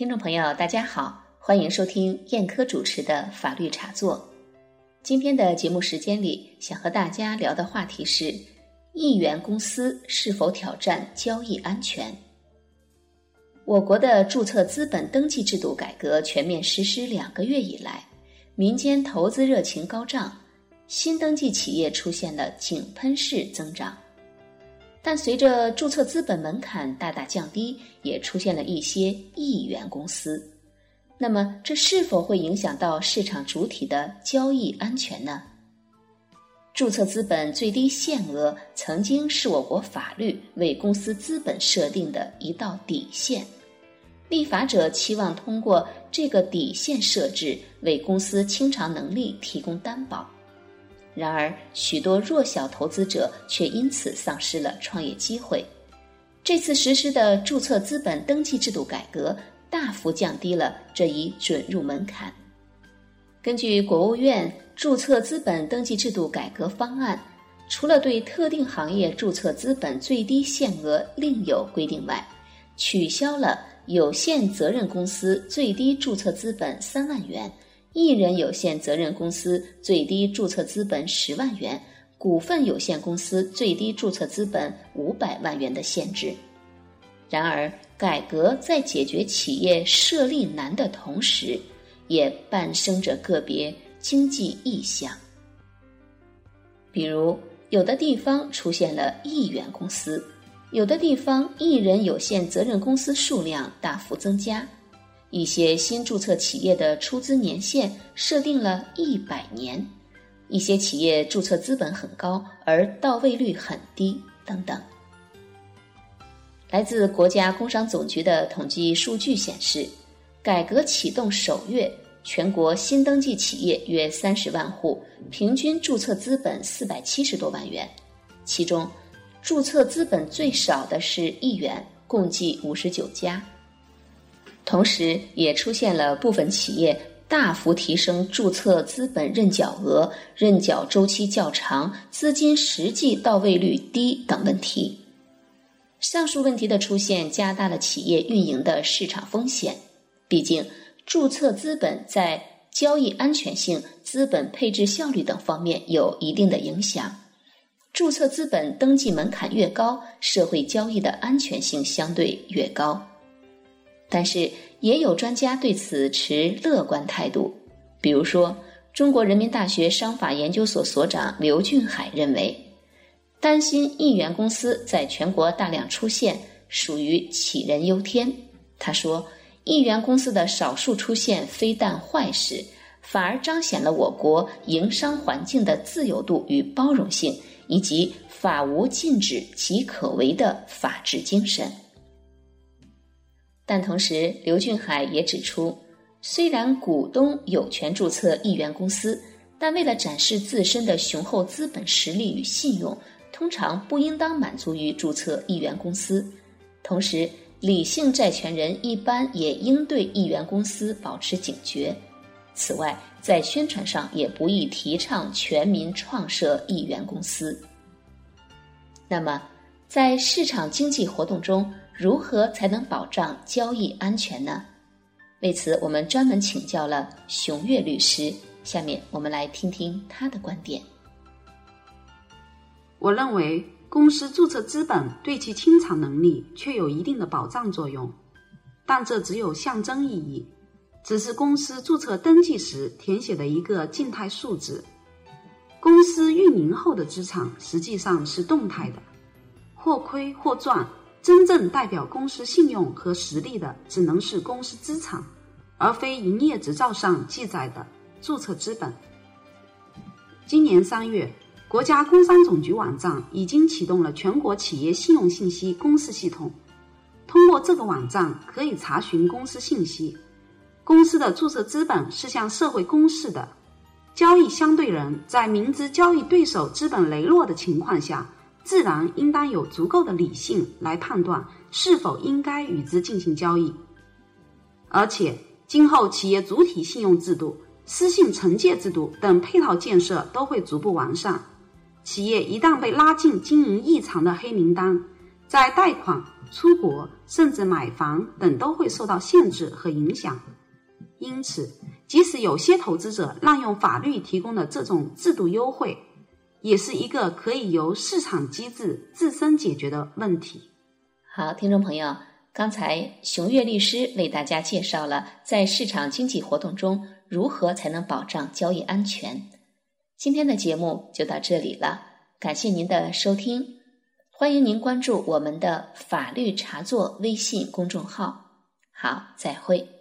听众朋友，大家好，欢迎收听燕科主持的法律茶座。今天的节目时间里，想和大家聊的话题是：亿元公司是否挑战交易安全？我国的注册资本登记制度改革全面实施两个月以来，民间投资热情高涨，新登记企业出现了井喷式增长。但随着注册资本门槛大大降低，也出现了一些亿元公司。那么，这是否会影响到市场主体的交易安全呢？注册资本最低限额曾经是我国法律为公司资本设定的一道底线，立法者期望通过这个底线设置，为公司清偿能力提供担保。然而，许多弱小投资者却因此丧失了创业机会。这次实施的注册资本登记制度改革，大幅降低了这一准入门槛。根据国务院注册资本登记制度改革方案，除了对特定行业注册资本最低限额另有规定外，取消了有限责任公司最低注册资本三万元。一人有限责任公司最低注册资本十万元，股份有限公司最低注册资本五百万元的限制。然而，改革在解决企业设立难的同时，也伴生着个别经济异象。比如，有的地方出现了亿元公司，有的地方一人有限责任公司数量大幅增加。一些新注册企业的出资年限设定了一百年，一些企业注册资本很高而到位率很低，等等。来自国家工商总局的统计数据显示，改革启动首月，全国新登记企业约三十万户，平均注册资本四百七十多万元，其中注册资本最少的是亿元，共计五十九家。同时，也出现了部分企业大幅提升注册资本认缴额、认缴周期较长、资金实际到位率低等问题。上述问题的出现，加大了企业运营的市场风险。毕竟，注册资本在交易安全性、资本配置效率等方面有一定的影响。注册资本登记门槛越高，社会交易的安全性相对越高。但是，也有专家对此持乐观态度。比如说，中国人民大学商法研究所所长刘俊海认为，担心亿元公司在全国大量出现，属于杞人忧天。他说，亿元公司的少数出现，非但坏事，反而彰显了我国营商环境的自由度与包容性，以及法无禁止即可为的法治精神。但同时，刘俊海也指出，虽然股东有权注册亿元公司，但为了展示自身的雄厚资本实力与信用，通常不应当满足于注册亿元公司。同时，理性债权人一般也应对亿元公司保持警觉。此外，在宣传上也不宜提倡全民创设亿元公司。那么，在市场经济活动中，如何才能保障交易安全呢？为此，我们专门请教了熊岳律师。下面我们来听听他的观点。我认为，公司注册资本对其清偿能力确有一定的保障作用，但这只有象征意义，只是公司注册登记时填写的一个静态数字。公司运营后的资产实际上是动态的，或亏或赚。真正代表公司信用和实力的，只能是公司资产，而非营业执照上记载的注册资本。今年三月，国家工商总局网站已经启动了全国企业信用信息公示系统。通过这个网站，可以查询公司信息。公司的注册资本是向社会公示的。交易相对人在明知交易对手资本羸弱的情况下。自然应当有足够的理性来判断是否应该与之进行交易，而且今后企业主体信用制度、私信惩戒制度等配套建设都会逐步完善。企业一旦被拉进经营异常的黑名单，在贷款、出国甚至买房等都会受到限制和影响。因此，即使有些投资者滥用法律提供的这种制度优惠，也是一个可以由市场机制自身解决的问题。好，听众朋友，刚才熊岳律师为大家介绍了在市场经济活动中如何才能保障交易安全。今天的节目就到这里了，感谢您的收听，欢迎您关注我们的法律茶座微信公众号。好，再会。